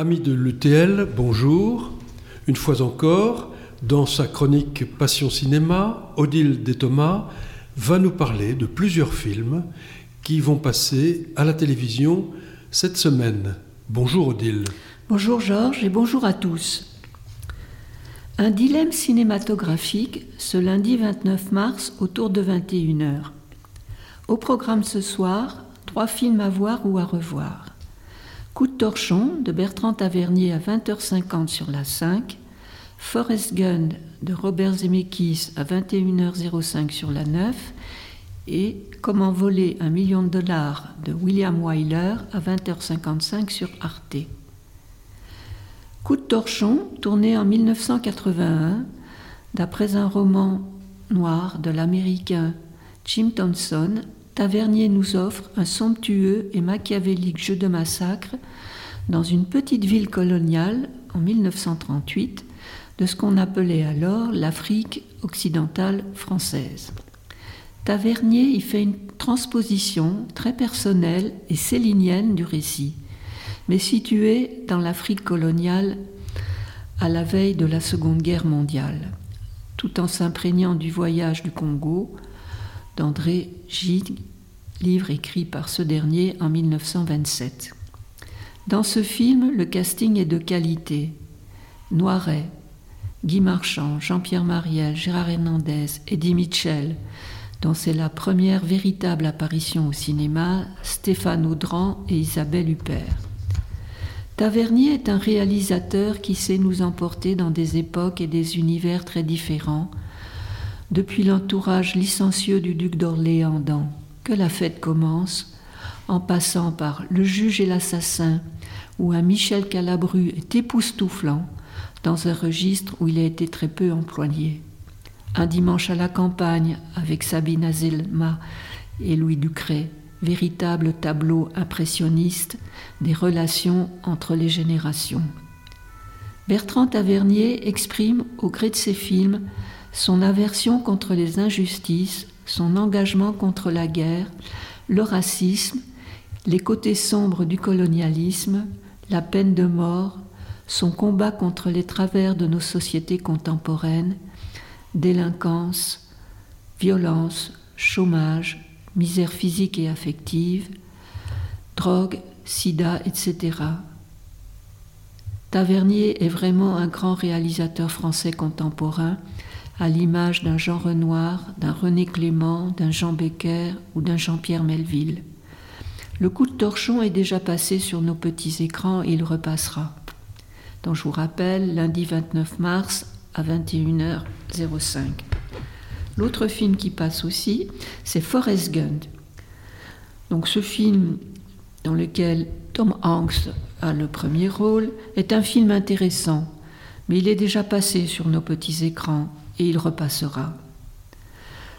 Amis de l'UTL, bonjour. Une fois encore, dans sa chronique Passion Cinéma, Odile Thomas va nous parler de plusieurs films qui vont passer à la télévision cette semaine. Bonjour Odile. Bonjour Georges et bonjour à tous. Un dilemme cinématographique ce lundi 29 mars autour de 21h. Au programme ce soir, trois films à voir ou à revoir. Coup de torchon de Bertrand Tavernier à 20h50 sur la 5, Forrest Gump de Robert Zemeckis à 21h05 sur la 9 et Comment voler un million de dollars de William Wyler à 20h55 sur Arte. Coup de torchon tourné en 1981 d'après un roman noir de l'américain Jim Thompson Tavernier nous offre un somptueux et machiavélique jeu de massacre dans une petite ville coloniale en 1938 de ce qu'on appelait alors l'Afrique occidentale française. Tavernier y fait une transposition très personnelle et célinienne du récit, mais située dans l'Afrique coloniale à la veille de la Seconde Guerre mondiale, tout en s'imprégnant du voyage du Congo, d'André Gide, livre écrit par ce dernier en 1927. Dans ce film, le casting est de qualité. Noiret, Guy Marchand, Jean-Pierre Mariel, Gérard Hernandez, Eddie Mitchell, dont c'est la première véritable apparition au cinéma, Stéphane Audran et Isabelle Huppert. Tavernier est un réalisateur qui sait nous emporter dans des époques et des univers très différents, depuis l'entourage licencieux du duc d'Orléans dans Que la fête commence, en passant par Le juge et l'assassin, où un Michel Calabru est époustouflant dans un registre où il a été très peu employé. Un dimanche à la campagne avec Sabine Azelma et Louis Ducret, véritable tableau impressionniste des relations entre les générations. Bertrand Tavernier exprime, au gré de ses films, son aversion contre les injustices, son engagement contre la guerre, le racisme, les côtés sombres du colonialisme, la peine de mort, son combat contre les travers de nos sociétés contemporaines, délinquance, violence, chômage, misère physique et affective, drogue, sida, etc. Tavernier est vraiment un grand réalisateur français contemporain à l'image d'un Jean Renoir, d'un René Clément, d'un Jean Becker ou d'un Jean-Pierre Melville. Le coup de torchon est déjà passé sur nos petits écrans et il repassera. Donc je vous rappelle, lundi 29 mars à 21h05. L'autre film qui passe aussi, c'est Forrest Gump. Donc ce film dans lequel Tom Hanks a le premier rôle est un film intéressant, mais il est déjà passé sur nos petits écrans et il repassera.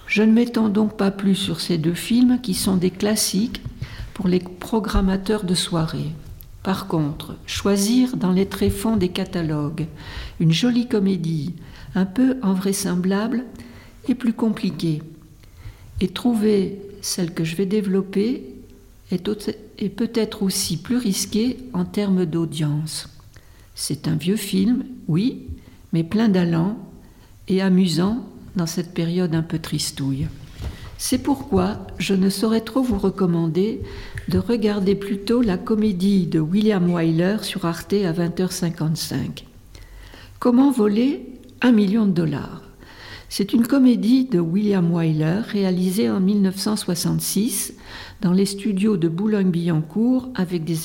Je ne m'étends donc pas plus sur ces deux films qui sont des classiques pour les programmateurs de soirée. Par contre, choisir dans les tréfonds des catalogues une jolie comédie un peu invraisemblable est plus compliqué. Et trouver celle que je vais développer est, peut-être aussi plus risqué en termes d'audience. C'est un vieux film, oui, mais plein d'allant et amusant dans cette période un peu tristouille. C'est pourquoi je ne saurais trop vous recommander de regarder plutôt la comédie de William Wyler sur Arte à 20h55. Comment voler un million de dollars? C'est une comédie de William Wyler réalisée en 1966 dans les studios de Boulogne-Billancourt avec des,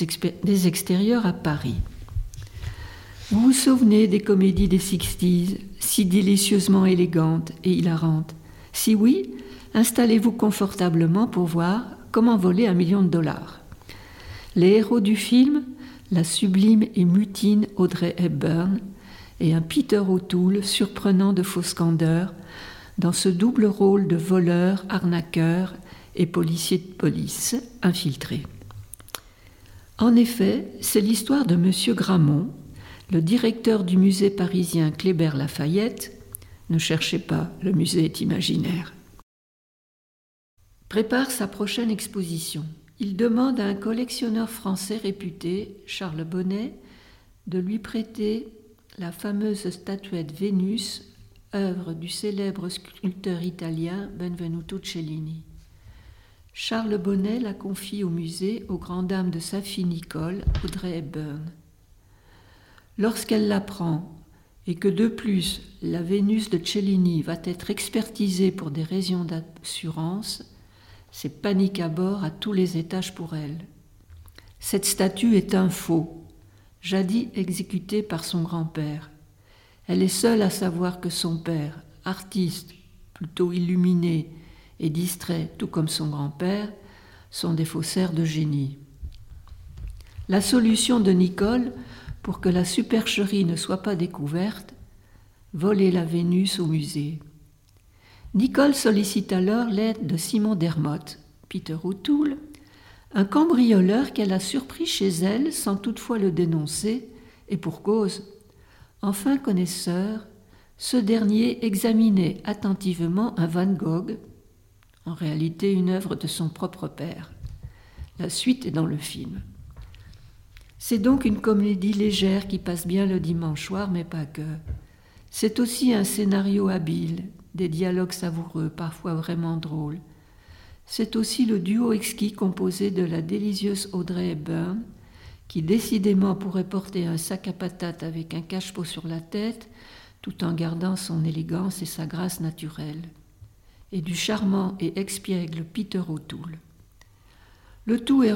des extérieurs à Paris. Vous vous souvenez des comédies des 60s, si délicieusement élégantes et hilarantes? Si oui, installez-vous confortablement pour voir comment voler un million de dollars. Les héros du film, la sublime et mutine Audrey Hepburn et un Peter O'Toole surprenant de fausse candeur, dans ce double rôle de voleur, arnaqueur et policier de police infiltré. En effet, c'est l'histoire de M. Gramont, le directeur du musée parisien Kléber-Lafayette, ne cherchez pas, le musée est imaginaire, prépare sa prochaine exposition. Il demande à un collectionneur français réputé, Charles Bonnet, de lui prêter la fameuse statuette Vénus, œuvre du célèbre sculpteur italien Benvenuto Cellini. Charles Bonnet la confie au musée aux grandes dames de sa fille Nicole, Audrey Hepburn. Lorsqu'elle l'apprend et que de plus la Vénus de Cellini va être expertisée pour des raisons d'assurance, c'est panique à bord à tous les étages pour elle. Cette statue est un faux, jadis exécutée par son grand-père. Elle est seule à savoir que son père, artiste, plutôt illuminé et distrait, tout comme son grand-père, sont des faussaires de génie. La solution de Nicole pour que la supercherie ne soit pas découverte, voler la Vénus au musée. Nicole sollicite alors l'aide de Simon Dermotte, Peter O'Toole, un cambrioleur qu'elle a surpris chez elle sans toutefois le dénoncer, et pour cause. Enfin connaisseur, ce dernier examinait attentivement un Van Gogh, en réalité une œuvre de son propre père. La suite est dans le film. C'est donc une comédie légère qui passe bien le dimanche soir, mais pas que. C'est aussi un scénario habile, des dialogues savoureux, parfois vraiment drôles. C'est aussi le duo exquis composé de la délicieuse Audrey Hepburn, qui décidément pourrait porter un sac à patates avec un cache-pot sur la tête, tout en gardant son élégance et sa grâce naturelle, et du charmant et expiègle Peter O'Toole. Le tout est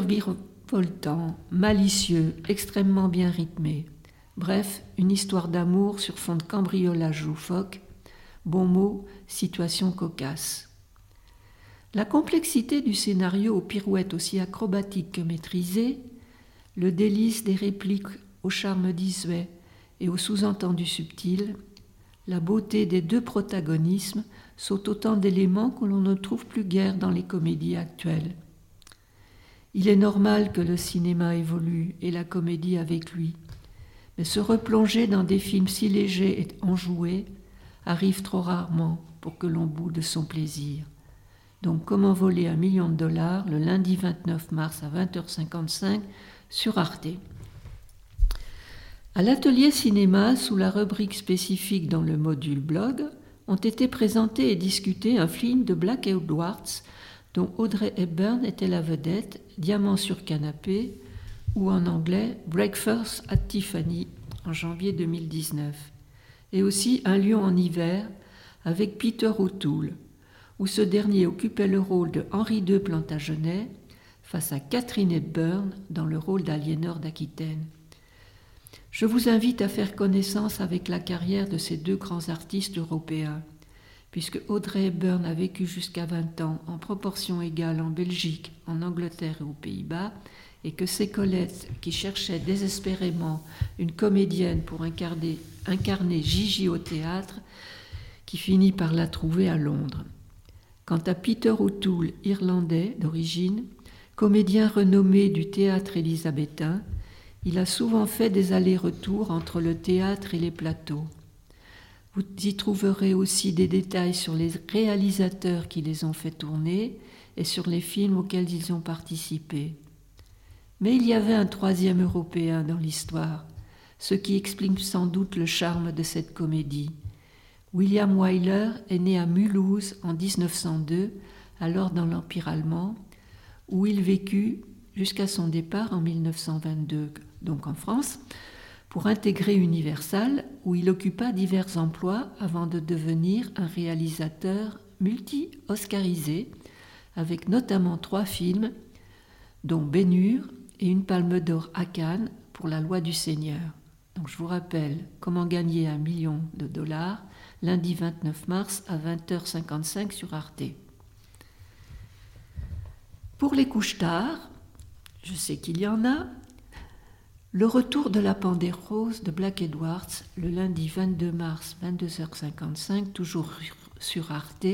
voltant, malicieux, extrêmement bien rythmé. Bref, une histoire d'amour sur fond de cambriolage loufoque, bon mot, situation cocasse. La complexité du scénario aux pirouettes aussi acrobatiques que maîtrisées, le délice des répliques au charme disuet et au sous-entendu subtil, la beauté des deux protagonismes sont autant d'éléments que l'on ne trouve plus guère dans les comédies actuelles. Il est normal que le cinéma évolue et la comédie avec lui. Mais se replonger dans des films si légers et enjoués arrive trop rarement pour que l'on boude son plaisir. Donc comment voler un million de dollars le lundi 29 mars à 20h55 sur Arte? À l'atelier cinéma, sous la rubrique spécifique dans le module blog, ont été présentés et discutés un film de Black Edwards dont Audrey Hepburn était la vedette, Diamant sur canapé, ou en anglais Breakfast at Tiffany en janvier 2019, et aussi Un lion en hiver avec Peter O'Toole, où ce dernier occupait le rôle de Henri II Plantagenet face à Catherine Hepburn dans le rôle d'Aliénor d'Aquitaine. Je vous invite à faire connaissance avec la carrière de ces deux grands artistes européens puisque Audrey Hepburn a vécu jusqu'à 20 ans en proportion égale en Belgique, en Angleterre et aux Pays-Bas, et que Colette qui cherchait désespérément une comédienne pour incarner, incarner Gigi au théâtre, qui finit par la trouver à Londres. Quant à Peter O'Toole, irlandais d'origine, comédien renommé du théâtre élisabétain, il a souvent fait des allers-retours entre le théâtre et les plateaux. Vous y trouverez aussi des détails sur les réalisateurs qui les ont fait tourner et sur les films auxquels ils ont participé. Mais il y avait un troisième Européen dans l'histoire, ce qui explique sans doute le charme de cette comédie. William Wyler est né à Mulhouse en 1902, alors dans l'Empire allemand, où il vécut jusqu'à son départ en 1922, donc en France, pour intégrer Universal, où il occupa divers emplois avant de devenir un réalisateur multi-oscarisé, avec notamment trois films, dont Bénure et une palme d'or à Cannes pour La loi du Seigneur. Donc je vous rappelle comment gagner un million de dollars lundi 29 mars à 20h55 sur Arte. Pour les couches tard, je sais qu'il y en a, le retour de la Pandée rose de Black Edwards le lundi 22 mars 22h55 toujours sur Arte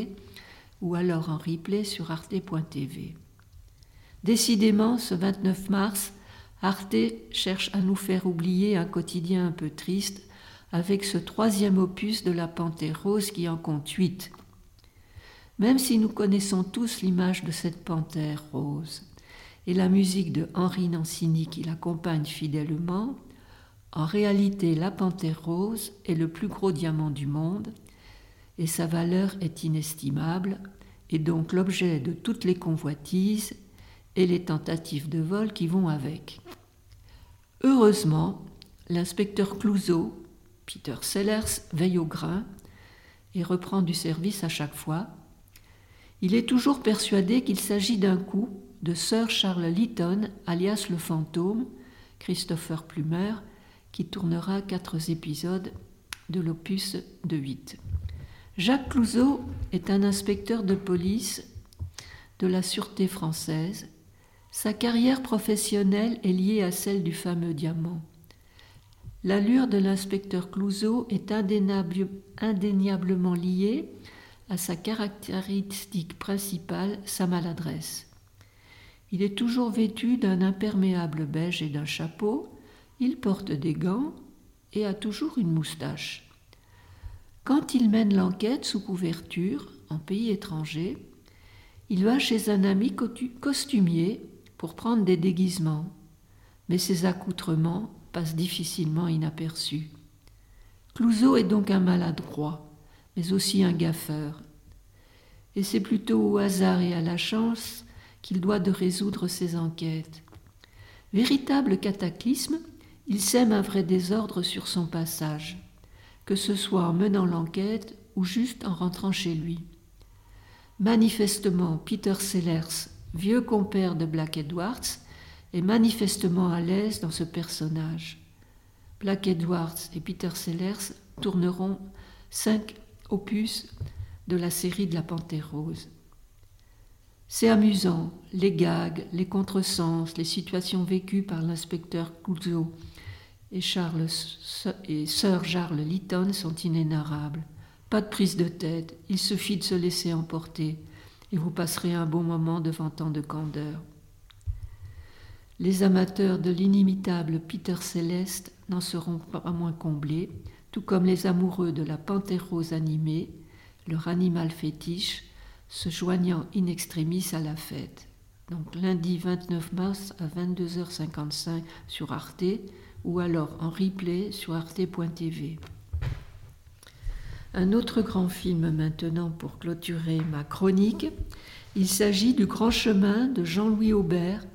ou alors en replay sur arte.tv. Décidément, ce 29 mars, Arte cherche à nous faire oublier un quotidien un peu triste avec ce troisième opus de la Panthère rose qui en compte huit. Même si nous connaissons tous l'image de cette panthère rose, et la musique de Henri Nancini qui l'accompagne fidèlement, En réalité, la panthère rose est le plus gros diamant du monde et sa valeur est inestimable et donc l'objet de toutes les convoitises et les tentatives de vol qui vont avec. Heureusement, l'inspecteur Clouseau, Peter Sellers, veille au grain et reprend du service à chaque fois. Il est toujours persuadé qu'il s'agit d'un coup de Sir Charles Lytton, alias le fantôme, Christopher Plumer, qui tournera quatre épisodes de l'opus de 8. Jacques Clouseau est un inspecteur de police de la Sûreté française. Sa carrière professionnelle est liée à celle du fameux diamant. L'allure de l'inspecteur Clouseau est indéniablement liée à sa caractéristique principale, sa maladresse. Il est toujours vêtu d'un imperméable beige et d'un chapeau, il porte des gants et a toujours une moustache. Quand il mène l'enquête sous couverture, en pays étranger, il va chez un ami costumier pour prendre des déguisements, mais ses accoutrements passe difficilement inaperçu. Clouseau est donc un maladroit, mais aussi un gaffeur. Et c'est plutôt au hasard et à la chance qu'il doit de résoudre ses enquêtes. Véritable cataclysme, il sème un vrai désordre sur son passage, que ce soit en menant l'enquête ou juste en rentrant chez lui. Manifestement, Peter Sellers, vieux compère de Black Edwards, est manifestement à l'aise dans ce personnage. Black Edwards et Peter Sellers tourneront cinq opus de la série de la Panthère rose. C'est amusant, les gags, les contresens, les situations vécues par l'inspecteur Clouseau et, Charles, et Sir Charles Lytton sont inénarrables. Pas de prise de tête, il suffit de se laisser emporter et vous passerez un bon moment devant tant de candeur. Les amateurs de l'inimitable Peter Céleste n'en seront pas moins comblés, tout comme les amoureux de la panthère rose animée, leur animal fétiche, se joignant in extremis à la fête. Donc lundi 29 mars à 22h55 sur Arte ou alors en replay sur arte.tv. Un autre grand film maintenant pour clôturer ma chronique. Il s'agit du Grand Chemin de Jean-Louis Aubert,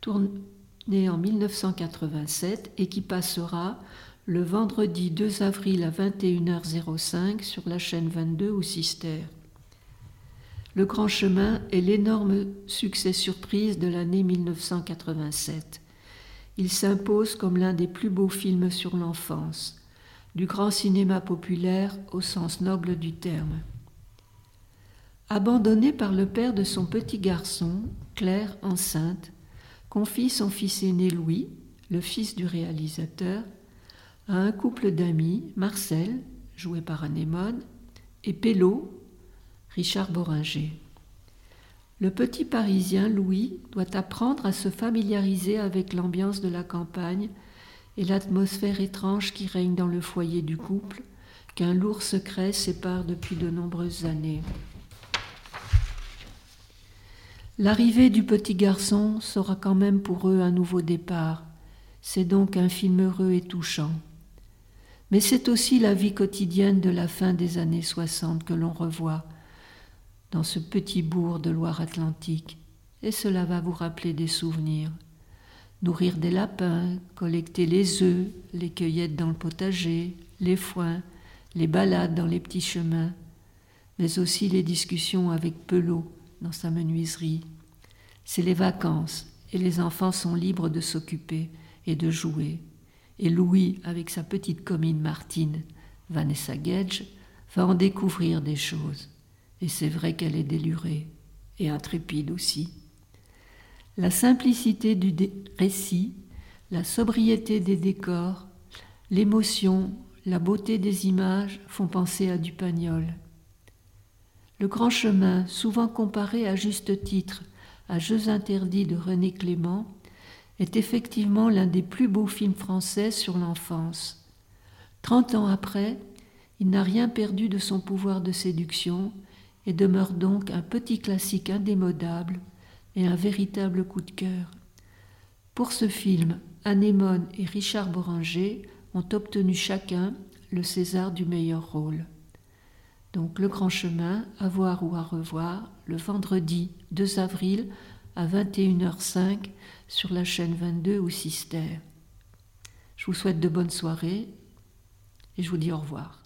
tourné en 1987 et qui passera le vendredi 2 avril à 21h05 sur la chaîne 22 ou Sister. Le Grand Chemin est l'énorme succès surprise de l'année 1987. Il s'impose comme l'un des plus beaux films sur l'enfance, du grand cinéma populaire au sens noble du terme. Abandonné par le père de son petit garçon, Claire enceinte, confie son fils aîné Louis, le fils du réalisateur, à un couple d'amis, Marcel, joué par Anémone, et Pello, Richard Boringer. Le petit Parisien Louis doit apprendre à se familiariser avec l'ambiance de la campagne et l'atmosphère étrange qui règne dans le foyer du couple, qu'un lourd secret sépare depuis de nombreuses années. L'arrivée du petit garçon sera quand même pour eux un nouveau départ. C'est donc un film heureux et touchant. Mais c'est aussi la vie quotidienne de la fin des années 60 que l'on revoit dans ce petit bourg de Loire-Atlantique, et cela va vous rappeler des souvenirs. Nourrir des lapins, collecter les œufs, les cueillettes dans le potager, les foins, les balades dans les petits chemins, mais aussi les discussions avec Pelot, dans sa menuiserie. C'est les vacances et les enfants sont libres de s'occuper et de jouer. Et Louis, avec sa petite commune Martine, Vanessa Gage, va en découvrir des choses. Et c'est vrai qu'elle est délurée et intrépide aussi. La simplicité du récit, la sobriété des décors, l'émotion, la beauté des images font penser à du pagnol. Le grand chemin, souvent comparé à juste titre à Jeux interdits de René Clément, est effectivement l'un des plus beaux films français sur l'enfance. Trente ans après, il n'a rien perdu de son pouvoir de séduction et demeure donc un petit classique indémodable et un véritable coup de cœur. Pour ce film, Anémone et Richard Boranger ont obtenu chacun le César du meilleur rôle. Donc Le Grand Chemin, à voir ou à revoir, le vendredi 2 avril à 21h05 sur la chaîne 22 ou Sister. Je vous souhaite de bonnes soirées et je vous dis au revoir.